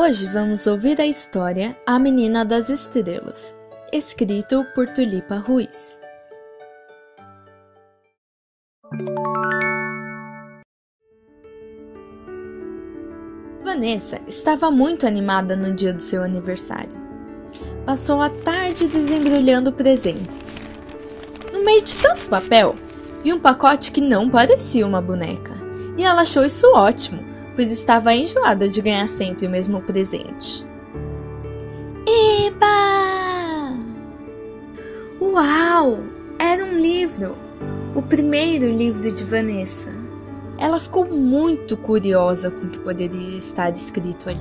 Hoje vamos ouvir a história A Menina das Estrelas, escrito por Tulipa Ruiz. Vanessa estava muito animada no dia do seu aniversário. Passou a tarde desembrulhando presentes. No meio de tanto papel, viu um pacote que não parecia uma boneca, e ela achou isso ótimo pois estava enjoada de ganhar sempre o mesmo presente. Eba! Uau! Era um livro! O primeiro livro de Vanessa. Ela ficou muito curiosa com o que poderia estar escrito ali.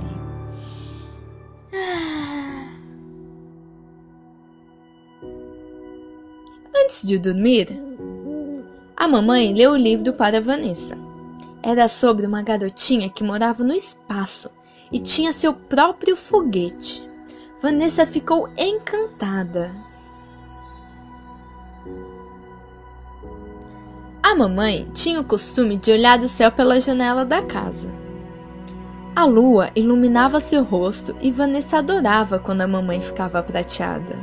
Ah. Antes de dormir, a mamãe leu o livro para Vanessa. Era sobre uma garotinha que morava no espaço e tinha seu próprio foguete. Vanessa ficou encantada. A mamãe tinha o costume de olhar do céu pela janela da casa. A lua iluminava seu rosto e Vanessa adorava quando a mamãe ficava prateada.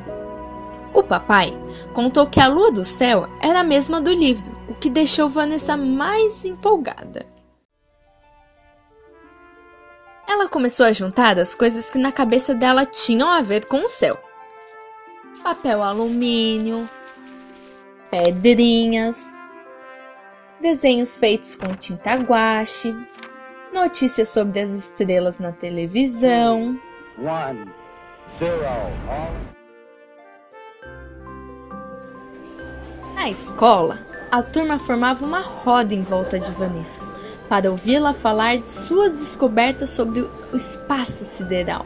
O papai contou que a lua do céu era a mesma do livro, o que deixou Vanessa mais empolgada. Ela começou a juntar as coisas que na cabeça dela tinham a ver com o céu: papel alumínio, pedrinhas, desenhos feitos com tinta guache, notícias sobre as estrelas na televisão. One, zero, Na escola, a turma formava uma roda em volta de Vanessa para ouvi-la falar de suas descobertas sobre o espaço sideral.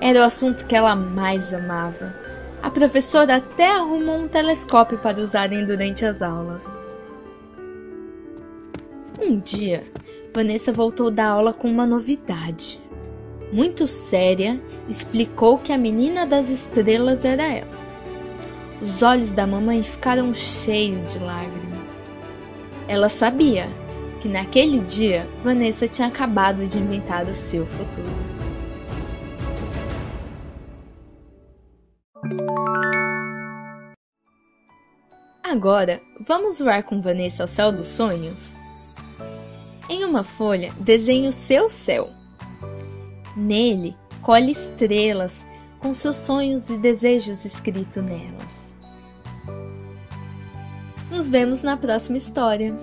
Era o assunto que ela mais amava. A professora até arrumou um telescópio para usarem durante as aulas. Um dia, Vanessa voltou da aula com uma novidade. Muito séria, explicou que a menina das estrelas era ela. Os olhos da mamãe ficaram cheios de lágrimas. Ela sabia que naquele dia Vanessa tinha acabado de inventar o seu futuro. Agora, vamos voar com Vanessa ao céu dos sonhos? Em uma folha, desenhe o seu céu. Nele, colhe estrelas com seus sonhos e desejos escritos nelas. Nos vemos na próxima história.